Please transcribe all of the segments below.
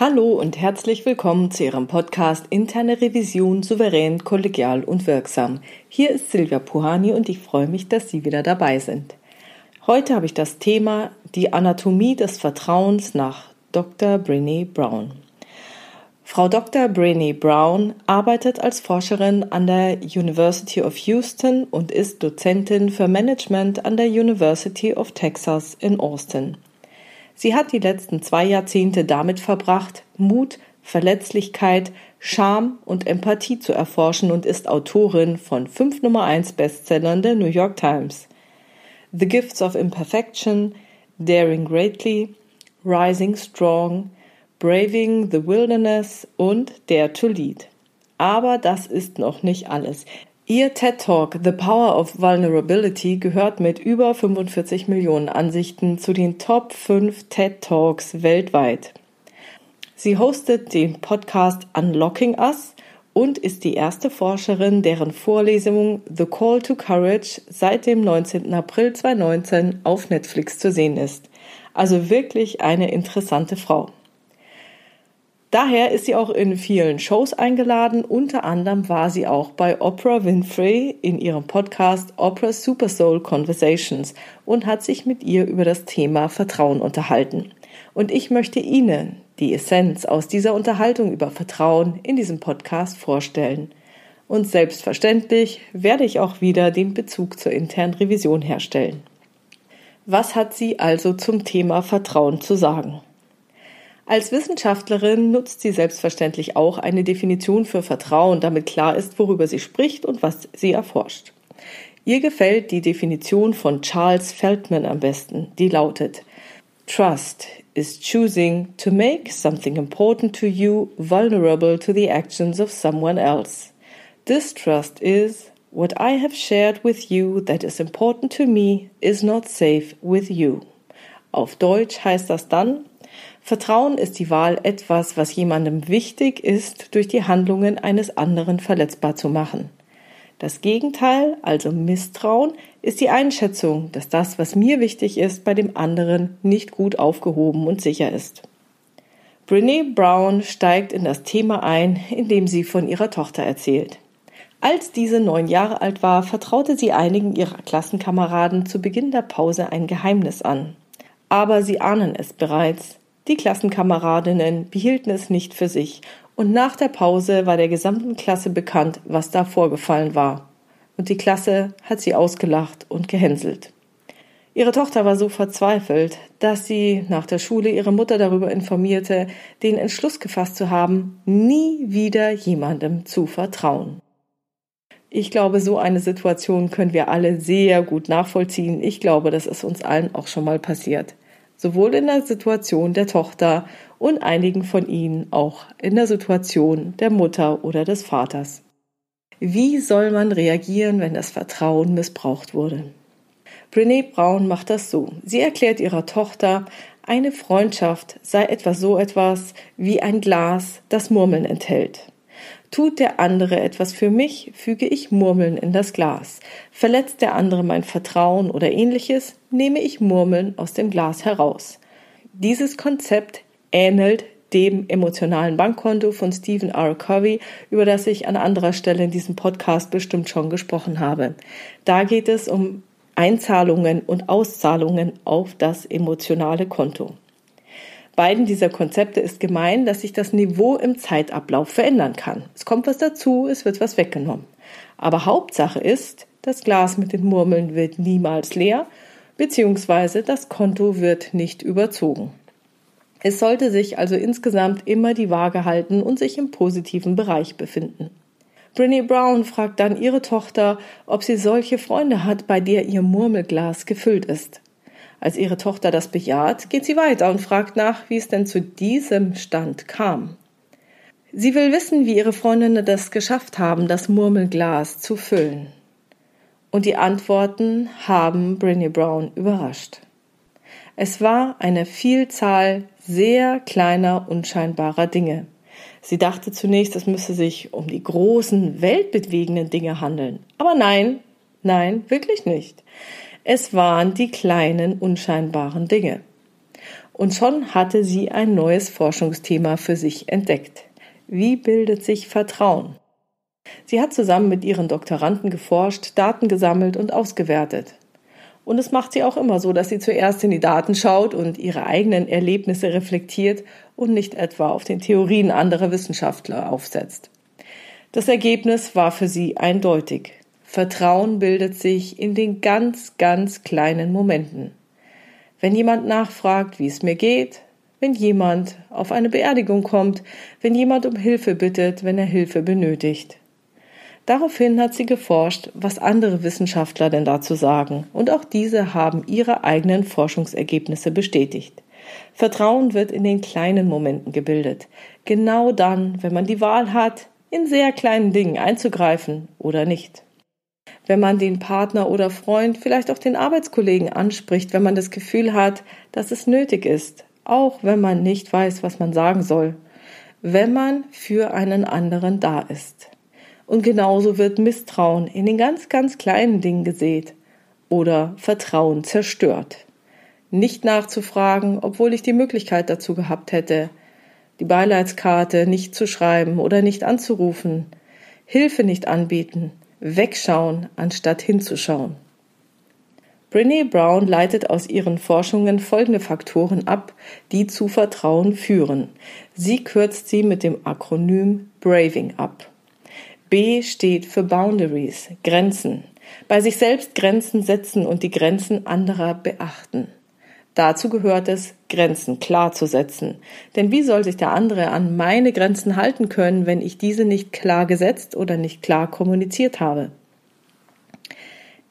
Hallo und herzlich willkommen zu Ihrem Podcast Interne Revision souverän, kollegial und wirksam. Hier ist Silvia Puhani und ich freue mich, dass Sie wieder dabei sind. Heute habe ich das Thema die Anatomie des Vertrauens nach Dr. Brene Brown. Frau Dr. Brene Brown arbeitet als Forscherin an der University of Houston und ist Dozentin für Management an der University of Texas in Austin. Sie hat die letzten zwei Jahrzehnte damit verbracht, Mut, Verletzlichkeit, Scham und Empathie zu erforschen und ist Autorin von fünf Nummer 1 Bestsellern der New York Times. The Gifts of Imperfection, Daring Greatly, Rising Strong, Braving the Wilderness und Dare to Lead. Aber das ist noch nicht alles. Ihr TED Talk The Power of Vulnerability gehört mit über 45 Millionen Ansichten zu den Top 5 TED Talks weltweit. Sie hostet den Podcast Unlocking Us und ist die erste Forscherin, deren Vorlesung The Call to Courage seit dem 19. April 2019 auf Netflix zu sehen ist. Also wirklich eine interessante Frau. Daher ist sie auch in vielen Shows eingeladen. Unter anderem war sie auch bei Oprah Winfrey in ihrem Podcast Oprah Super Soul Conversations und hat sich mit ihr über das Thema Vertrauen unterhalten. Und ich möchte Ihnen die Essenz aus dieser Unterhaltung über Vertrauen in diesem Podcast vorstellen. Und selbstverständlich werde ich auch wieder den Bezug zur internen Revision herstellen. Was hat sie also zum Thema Vertrauen zu sagen? Als Wissenschaftlerin nutzt sie selbstverständlich auch eine Definition für Vertrauen, damit klar ist, worüber sie spricht und was sie erforscht. Ihr gefällt die Definition von Charles Feldman am besten, die lautet Trust is choosing to make something important to you vulnerable to the actions of someone else. Distrust is what I have shared with you that is important to me is not safe with you. Auf Deutsch heißt das dann, Vertrauen ist die Wahl, etwas, was jemandem wichtig ist, durch die Handlungen eines anderen verletzbar zu machen. Das Gegenteil, also Misstrauen, ist die Einschätzung, dass das, was mir wichtig ist, bei dem anderen nicht gut aufgehoben und sicher ist. Brene Brown steigt in das Thema ein, indem sie von ihrer Tochter erzählt. Als diese neun Jahre alt war, vertraute sie einigen ihrer Klassenkameraden zu Beginn der Pause ein Geheimnis an. Aber sie ahnen es bereits. Die Klassenkameradinnen behielten es nicht für sich, und nach der Pause war der gesamten Klasse bekannt, was da vorgefallen war. Und die Klasse hat sie ausgelacht und gehänselt. Ihre Tochter war so verzweifelt, dass sie nach der Schule ihre Mutter darüber informierte, den Entschluss gefasst zu haben, nie wieder jemandem zu vertrauen. Ich glaube, so eine Situation können wir alle sehr gut nachvollziehen. Ich glaube, das ist uns allen auch schon mal passiert sowohl in der Situation der Tochter und einigen von ihnen auch in der Situation der Mutter oder des Vaters. Wie soll man reagieren, wenn das Vertrauen missbraucht wurde? Brene Brown macht das so. Sie erklärt ihrer Tochter, eine Freundschaft sei etwas so etwas wie ein Glas, das Murmeln enthält. Tut der andere etwas für mich, füge ich Murmeln in das Glas. Verletzt der andere mein Vertrauen oder ähnliches, nehme ich Murmeln aus dem Glas heraus. Dieses Konzept ähnelt dem emotionalen Bankkonto von Stephen R. Covey, über das ich an anderer Stelle in diesem Podcast bestimmt schon gesprochen habe. Da geht es um Einzahlungen und Auszahlungen auf das emotionale Konto beiden dieser Konzepte ist gemein, dass sich das Niveau im Zeitablauf verändern kann. Es kommt was dazu, es wird was weggenommen. Aber Hauptsache ist, das Glas mit den Murmeln wird niemals leer, beziehungsweise das Konto wird nicht überzogen. Es sollte sich also insgesamt immer die Waage halten und sich im positiven Bereich befinden. Brinny Brown fragt dann ihre Tochter, ob sie solche Freunde hat, bei der ihr Murmelglas gefüllt ist. Als ihre Tochter das bejaht, geht sie weiter und fragt nach, wie es denn zu diesem Stand kam. Sie will wissen, wie ihre Freundinnen das geschafft haben, das Murmelglas zu füllen. Und die Antworten haben Brinny Brown überrascht. Es war eine Vielzahl sehr kleiner, unscheinbarer Dinge. Sie dachte zunächst, es müsse sich um die großen, weltbewegenden Dinge handeln. Aber nein, nein, wirklich nicht. Es waren die kleinen, unscheinbaren Dinge. Und schon hatte sie ein neues Forschungsthema für sich entdeckt. Wie bildet sich Vertrauen? Sie hat zusammen mit ihren Doktoranden geforscht, Daten gesammelt und ausgewertet. Und es macht sie auch immer so, dass sie zuerst in die Daten schaut und ihre eigenen Erlebnisse reflektiert und nicht etwa auf den Theorien anderer Wissenschaftler aufsetzt. Das Ergebnis war für sie eindeutig. Vertrauen bildet sich in den ganz, ganz kleinen Momenten. Wenn jemand nachfragt, wie es mir geht, wenn jemand auf eine Beerdigung kommt, wenn jemand um Hilfe bittet, wenn er Hilfe benötigt. Daraufhin hat sie geforscht, was andere Wissenschaftler denn dazu sagen, und auch diese haben ihre eigenen Forschungsergebnisse bestätigt. Vertrauen wird in den kleinen Momenten gebildet, genau dann, wenn man die Wahl hat, in sehr kleinen Dingen einzugreifen oder nicht. Wenn man den Partner oder Freund, vielleicht auch den Arbeitskollegen anspricht, wenn man das Gefühl hat, dass es nötig ist, auch wenn man nicht weiß, was man sagen soll, wenn man für einen anderen da ist. Und genauso wird Misstrauen in den ganz, ganz kleinen Dingen gesät oder Vertrauen zerstört. Nicht nachzufragen, obwohl ich die Möglichkeit dazu gehabt hätte, die Beileidskarte nicht zu schreiben oder nicht anzurufen, Hilfe nicht anbieten, wegschauen, anstatt hinzuschauen. Brené Brown leitet aus ihren Forschungen folgende Faktoren ab, die zu Vertrauen führen. Sie kürzt sie mit dem Akronym Braving ab. B steht für Boundaries, Grenzen. Bei sich selbst Grenzen setzen und die Grenzen anderer beachten. Dazu gehört es, Grenzen klar zu setzen. Denn wie soll sich der andere an meine Grenzen halten können, wenn ich diese nicht klar gesetzt oder nicht klar kommuniziert habe?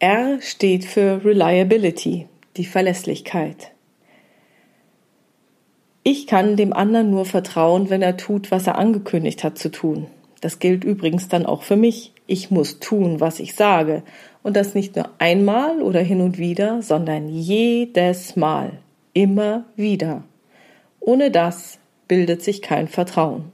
R steht für Reliability, die Verlässlichkeit. Ich kann dem anderen nur vertrauen, wenn er tut, was er angekündigt hat zu tun. Das gilt übrigens dann auch für mich. Ich muss tun, was ich sage. Und das nicht nur einmal oder hin und wieder, sondern jedes Mal. Immer wieder. Ohne das bildet sich kein Vertrauen.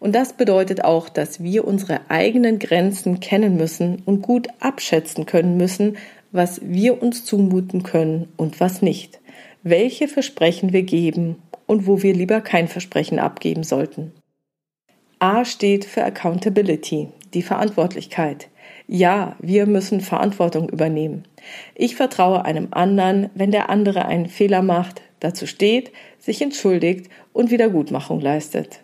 Und das bedeutet auch, dass wir unsere eigenen Grenzen kennen müssen und gut abschätzen können müssen, was wir uns zumuten können und was nicht, welche Versprechen wir geben und wo wir lieber kein Versprechen abgeben sollten. A steht für Accountability, die Verantwortlichkeit. Ja, wir müssen Verantwortung übernehmen. Ich vertraue einem anderen, wenn der andere einen Fehler macht, dazu steht, sich entschuldigt und Wiedergutmachung leistet.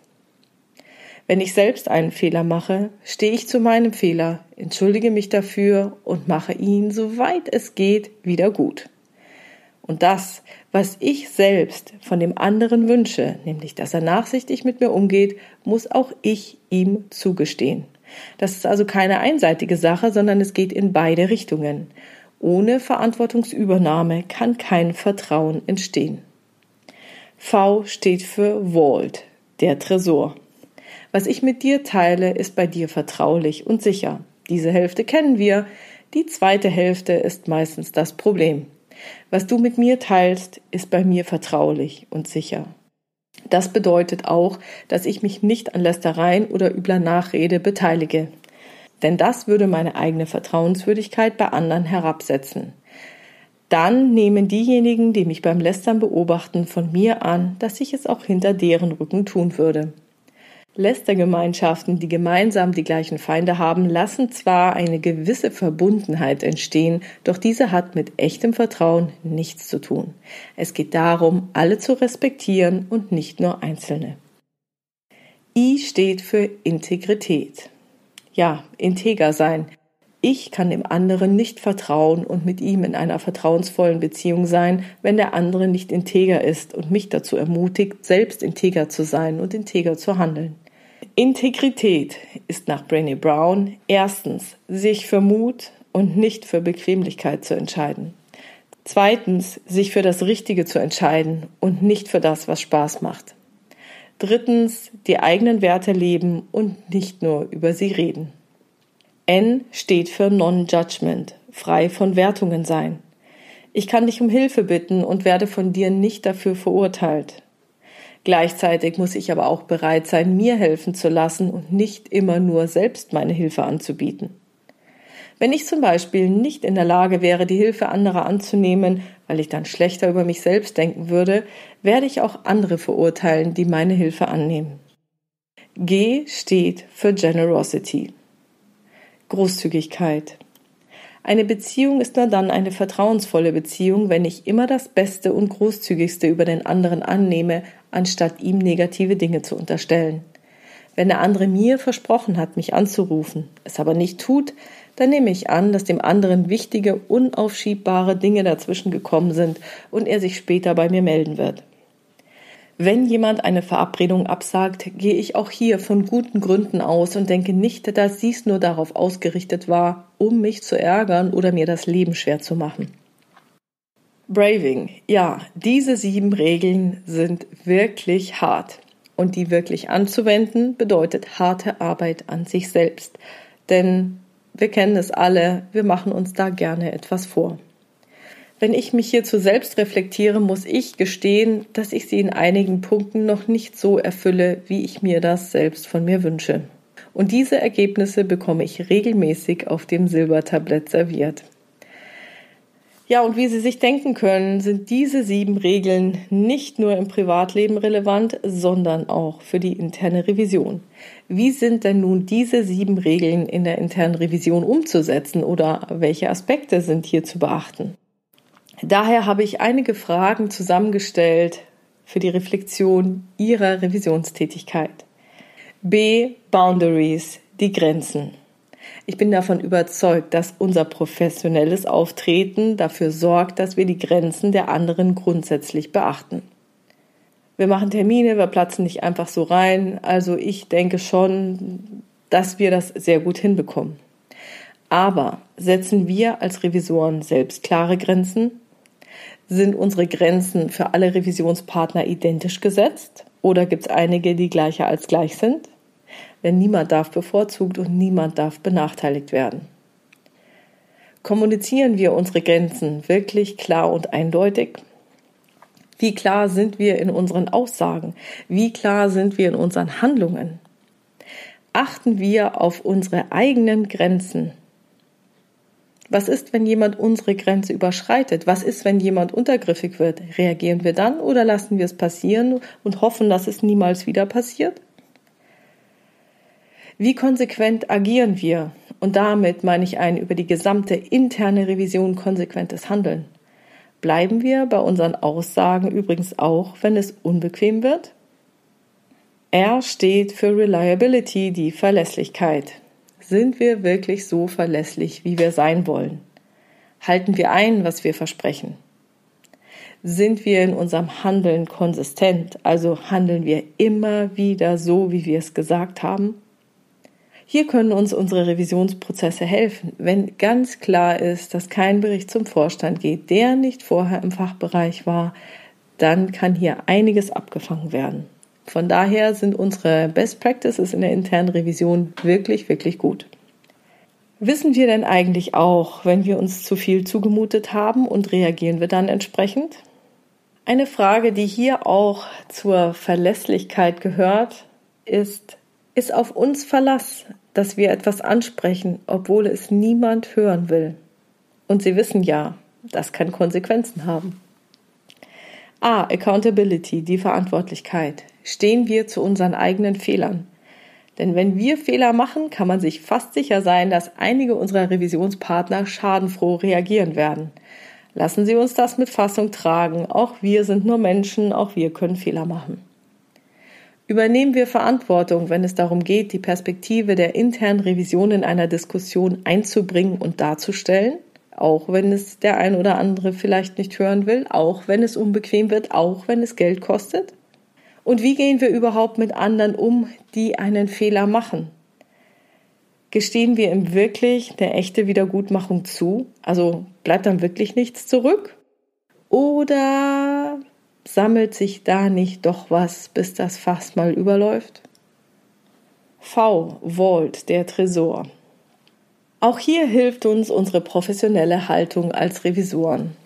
Wenn ich selbst einen Fehler mache, stehe ich zu meinem Fehler, entschuldige mich dafür und mache ihn, soweit es geht, wieder gut. Und das, was ich selbst von dem anderen wünsche, nämlich dass er nachsichtig mit mir umgeht, muss auch ich ihm zugestehen. Das ist also keine einseitige Sache, sondern es geht in beide Richtungen. Ohne Verantwortungsübernahme kann kein Vertrauen entstehen. V steht für Vault, der Tresor. Was ich mit dir teile, ist bei dir vertraulich und sicher. Diese Hälfte kennen wir, die zweite Hälfte ist meistens das Problem. Was du mit mir teilst, ist bei mir vertraulich und sicher. Das bedeutet auch, dass ich mich nicht an Lästereien oder übler Nachrede beteilige. Denn das würde meine eigene Vertrauenswürdigkeit bei anderen herabsetzen. Dann nehmen diejenigen, die mich beim Lästern beobachten, von mir an, dass ich es auch hinter deren Rücken tun würde. Lästergemeinschaften, die gemeinsam die gleichen Feinde haben, lassen zwar eine gewisse Verbundenheit entstehen, doch diese hat mit echtem Vertrauen nichts zu tun. Es geht darum, alle zu respektieren und nicht nur Einzelne. I steht für Integrität. Ja, integer sein. Ich kann dem anderen nicht vertrauen und mit ihm in einer vertrauensvollen Beziehung sein, wenn der andere nicht integer ist und mich dazu ermutigt, selbst integer zu sein und integer zu handeln. Integrität ist nach Brené Brown erstens, sich für Mut und nicht für Bequemlichkeit zu entscheiden. Zweitens, sich für das Richtige zu entscheiden und nicht für das, was Spaß macht. Drittens, die eigenen Werte leben und nicht nur über sie reden. N steht für Non-Judgment, frei von Wertungen sein. Ich kann dich um Hilfe bitten und werde von dir nicht dafür verurteilt. Gleichzeitig muss ich aber auch bereit sein, mir helfen zu lassen und nicht immer nur selbst meine Hilfe anzubieten. Wenn ich zum Beispiel nicht in der Lage wäre, die Hilfe anderer anzunehmen, weil ich dann schlechter über mich selbst denken würde, werde ich auch andere verurteilen, die meine Hilfe annehmen. G steht für Generosity. Großzügigkeit. Eine Beziehung ist nur dann eine vertrauensvolle Beziehung, wenn ich immer das Beste und Großzügigste über den anderen annehme, anstatt ihm negative Dinge zu unterstellen. Wenn der andere mir versprochen hat, mich anzurufen, es aber nicht tut, dann nehme ich an, dass dem anderen wichtige, unaufschiebbare Dinge dazwischen gekommen sind und er sich später bei mir melden wird. Wenn jemand eine Verabredung absagt, gehe ich auch hier von guten Gründen aus und denke nicht, dass dies nur darauf ausgerichtet war, um mich zu ärgern oder mir das Leben schwer zu machen. Braving. Ja, diese sieben Regeln sind wirklich hart. Und die wirklich anzuwenden bedeutet harte Arbeit an sich selbst. Denn wir kennen es alle, wir machen uns da gerne etwas vor. Wenn ich mich hierzu selbst reflektiere, muss ich gestehen, dass ich sie in einigen Punkten noch nicht so erfülle, wie ich mir das selbst von mir wünsche. Und diese Ergebnisse bekomme ich regelmäßig auf dem Silbertablett serviert. Ja, und wie Sie sich denken können, sind diese sieben Regeln nicht nur im Privatleben relevant, sondern auch für die interne Revision. Wie sind denn nun diese sieben Regeln in der internen Revision umzusetzen oder welche Aspekte sind hier zu beachten? Daher habe ich einige Fragen zusammengestellt für die Reflexion Ihrer Revisionstätigkeit. B. Boundaries, die Grenzen. Ich bin davon überzeugt, dass unser professionelles Auftreten dafür sorgt, dass wir die Grenzen der anderen grundsätzlich beachten. Wir machen Termine, wir platzen nicht einfach so rein. Also ich denke schon, dass wir das sehr gut hinbekommen. Aber setzen wir als Revisoren selbst klare Grenzen? Sind unsere Grenzen für alle Revisionspartner identisch gesetzt? Oder gibt es einige, die gleicher als gleich sind? denn niemand darf bevorzugt und niemand darf benachteiligt werden. Kommunizieren wir unsere Grenzen wirklich klar und eindeutig? Wie klar sind wir in unseren Aussagen? Wie klar sind wir in unseren Handlungen? Achten wir auf unsere eigenen Grenzen? Was ist, wenn jemand unsere Grenze überschreitet? Was ist, wenn jemand untergriffig wird? Reagieren wir dann oder lassen wir es passieren und hoffen, dass es niemals wieder passiert? Wie konsequent agieren wir? Und damit meine ich ein über die gesamte interne Revision konsequentes Handeln. Bleiben wir bei unseren Aussagen übrigens auch, wenn es unbequem wird? R steht für Reliability, die Verlässlichkeit. Sind wir wirklich so verlässlich, wie wir sein wollen? Halten wir ein, was wir versprechen? Sind wir in unserem Handeln konsistent, also handeln wir immer wieder so, wie wir es gesagt haben? Hier können uns unsere Revisionsprozesse helfen, wenn ganz klar ist, dass kein Bericht zum Vorstand geht, der nicht vorher im Fachbereich war, dann kann hier einiges abgefangen werden. Von daher sind unsere Best Practices in der internen Revision wirklich, wirklich gut. Wissen wir denn eigentlich auch, wenn wir uns zu viel zugemutet haben und reagieren wir dann entsprechend? Eine Frage, die hier auch zur Verlässlichkeit gehört, ist, ist auf uns Verlass dass wir etwas ansprechen, obwohl es niemand hören will. Und Sie wissen ja, das kann Konsequenzen haben. A. Accountability, die Verantwortlichkeit. Stehen wir zu unseren eigenen Fehlern. Denn wenn wir Fehler machen, kann man sich fast sicher sein, dass einige unserer Revisionspartner schadenfroh reagieren werden. Lassen Sie uns das mit Fassung tragen. Auch wir sind nur Menschen, auch wir können Fehler machen. Übernehmen wir Verantwortung, wenn es darum geht, die Perspektive der internen Revision in einer Diskussion einzubringen und darzustellen, auch wenn es der ein oder andere vielleicht nicht hören will, auch wenn es unbequem wird, auch wenn es Geld kostet? Und wie gehen wir überhaupt mit anderen um, die einen Fehler machen? Gestehen wir ihm wirklich eine echte Wiedergutmachung zu? Also bleibt dann wirklich nichts zurück? Oder Sammelt sich da nicht doch was, bis das Fass mal überläuft? V. Vault, der Tresor. Auch hier hilft uns unsere professionelle Haltung als Revisoren.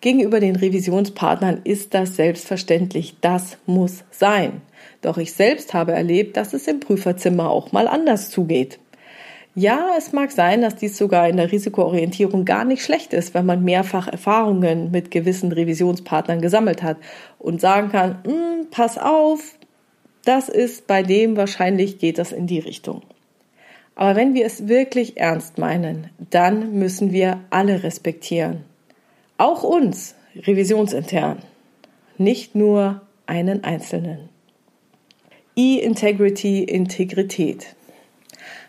Gegenüber den Revisionspartnern ist das selbstverständlich, das muss sein. Doch ich selbst habe erlebt, dass es im Prüferzimmer auch mal anders zugeht. Ja, es mag sein, dass dies sogar in der Risikoorientierung gar nicht schlecht ist, wenn man mehrfach Erfahrungen mit gewissen Revisionspartnern gesammelt hat und sagen kann, hm, pass auf, das ist bei dem wahrscheinlich geht das in die Richtung. Aber wenn wir es wirklich ernst meinen, dann müssen wir alle respektieren. Auch uns, revisionsintern. Nicht nur einen Einzelnen. E-Integrity, Integrität.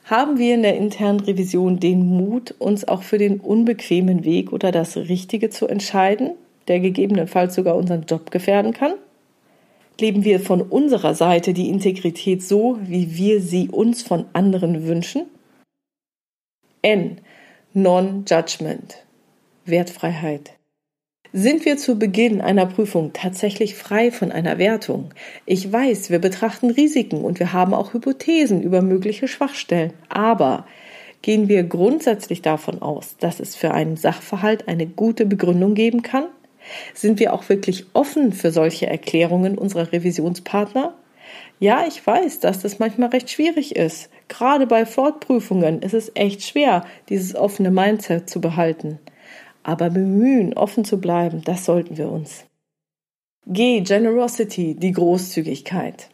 Haben wir in der internen Revision den Mut, uns auch für den unbequemen Weg oder das Richtige zu entscheiden, der gegebenenfalls sogar unseren Job gefährden kann? Leben wir von unserer Seite die Integrität so, wie wir sie uns von anderen wünschen? N. Non-Judgment. Wertfreiheit. Sind wir zu Beginn einer Prüfung tatsächlich frei von einer Wertung? Ich weiß, wir betrachten Risiken und wir haben auch Hypothesen über mögliche Schwachstellen. Aber gehen wir grundsätzlich davon aus, dass es für einen Sachverhalt eine gute Begründung geben kann? Sind wir auch wirklich offen für solche Erklärungen unserer Revisionspartner? Ja, ich weiß, dass das manchmal recht schwierig ist. Gerade bei Fortprüfungen ist es echt schwer, dieses offene Mindset zu behalten. Aber bemühen, offen zu bleiben, das sollten wir uns. G. Generosity, die Großzügigkeit.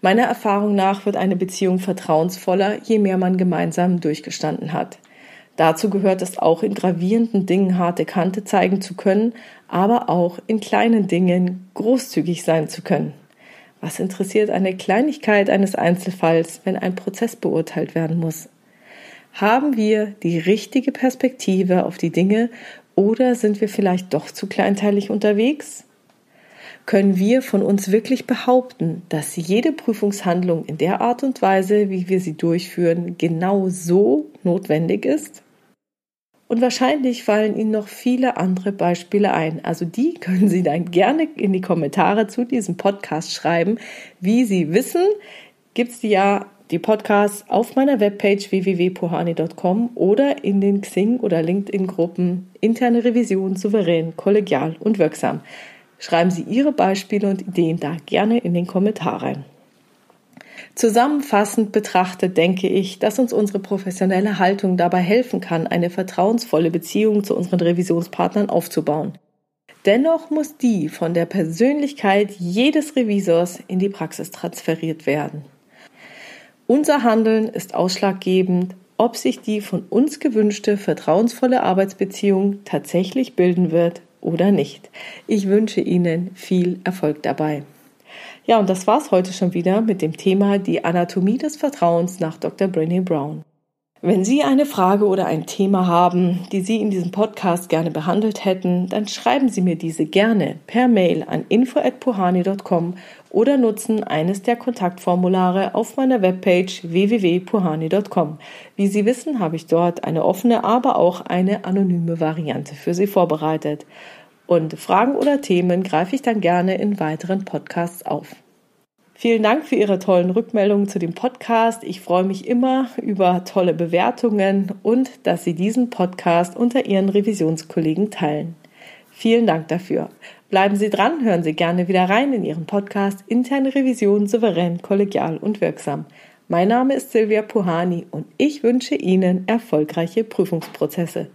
Meiner Erfahrung nach wird eine Beziehung vertrauensvoller, je mehr man gemeinsam durchgestanden hat. Dazu gehört es auch in gravierenden Dingen harte Kante zeigen zu können, aber auch in kleinen Dingen großzügig sein zu können. Was interessiert eine Kleinigkeit eines Einzelfalls, wenn ein Prozess beurteilt werden muss? Haben wir die richtige Perspektive auf die Dinge oder sind wir vielleicht doch zu kleinteilig unterwegs? Können wir von uns wirklich behaupten, dass jede Prüfungshandlung in der Art und Weise, wie wir sie durchführen, genau so notwendig ist? Und wahrscheinlich fallen Ihnen noch viele andere Beispiele ein. Also die können Sie dann gerne in die Kommentare zu diesem Podcast schreiben. Wie Sie wissen, gibt es ja die Podcasts auf meiner Webpage www.pohani.com oder in den Xing- oder LinkedIn-Gruppen Interne Revision souverän, kollegial und wirksam. Schreiben Sie Ihre Beispiele und Ideen da gerne in den Kommentar rein. Zusammenfassend betrachtet denke ich, dass uns unsere professionelle Haltung dabei helfen kann, eine vertrauensvolle Beziehung zu unseren Revisionspartnern aufzubauen. Dennoch muss die von der Persönlichkeit jedes Revisors in die Praxis transferiert werden. Unser Handeln ist ausschlaggebend, ob sich die von uns gewünschte vertrauensvolle Arbeitsbeziehung tatsächlich bilden wird oder nicht. Ich wünsche Ihnen viel Erfolg dabei. Ja, und das war's heute schon wieder mit dem Thema die Anatomie des Vertrauens nach Dr. Brené Brown. Wenn Sie eine Frage oder ein Thema haben, die Sie in diesem Podcast gerne behandelt hätten, dann schreiben Sie mir diese gerne per Mail an info@puhani.com oder nutzen eines der Kontaktformulare auf meiner Webpage www.puhani.com. Wie Sie wissen, habe ich dort eine offene, aber auch eine anonyme Variante für Sie vorbereitet. Und Fragen oder Themen greife ich dann gerne in weiteren Podcasts auf. Vielen Dank für Ihre tollen Rückmeldungen zu dem Podcast. Ich freue mich immer über tolle Bewertungen und dass Sie diesen Podcast unter Ihren Revisionskollegen teilen. Vielen Dank dafür. Bleiben Sie dran, hören Sie gerne wieder rein in Ihren Podcast Interne Revision souverän, kollegial und wirksam. Mein Name ist Silvia Puhani und ich wünsche Ihnen erfolgreiche Prüfungsprozesse.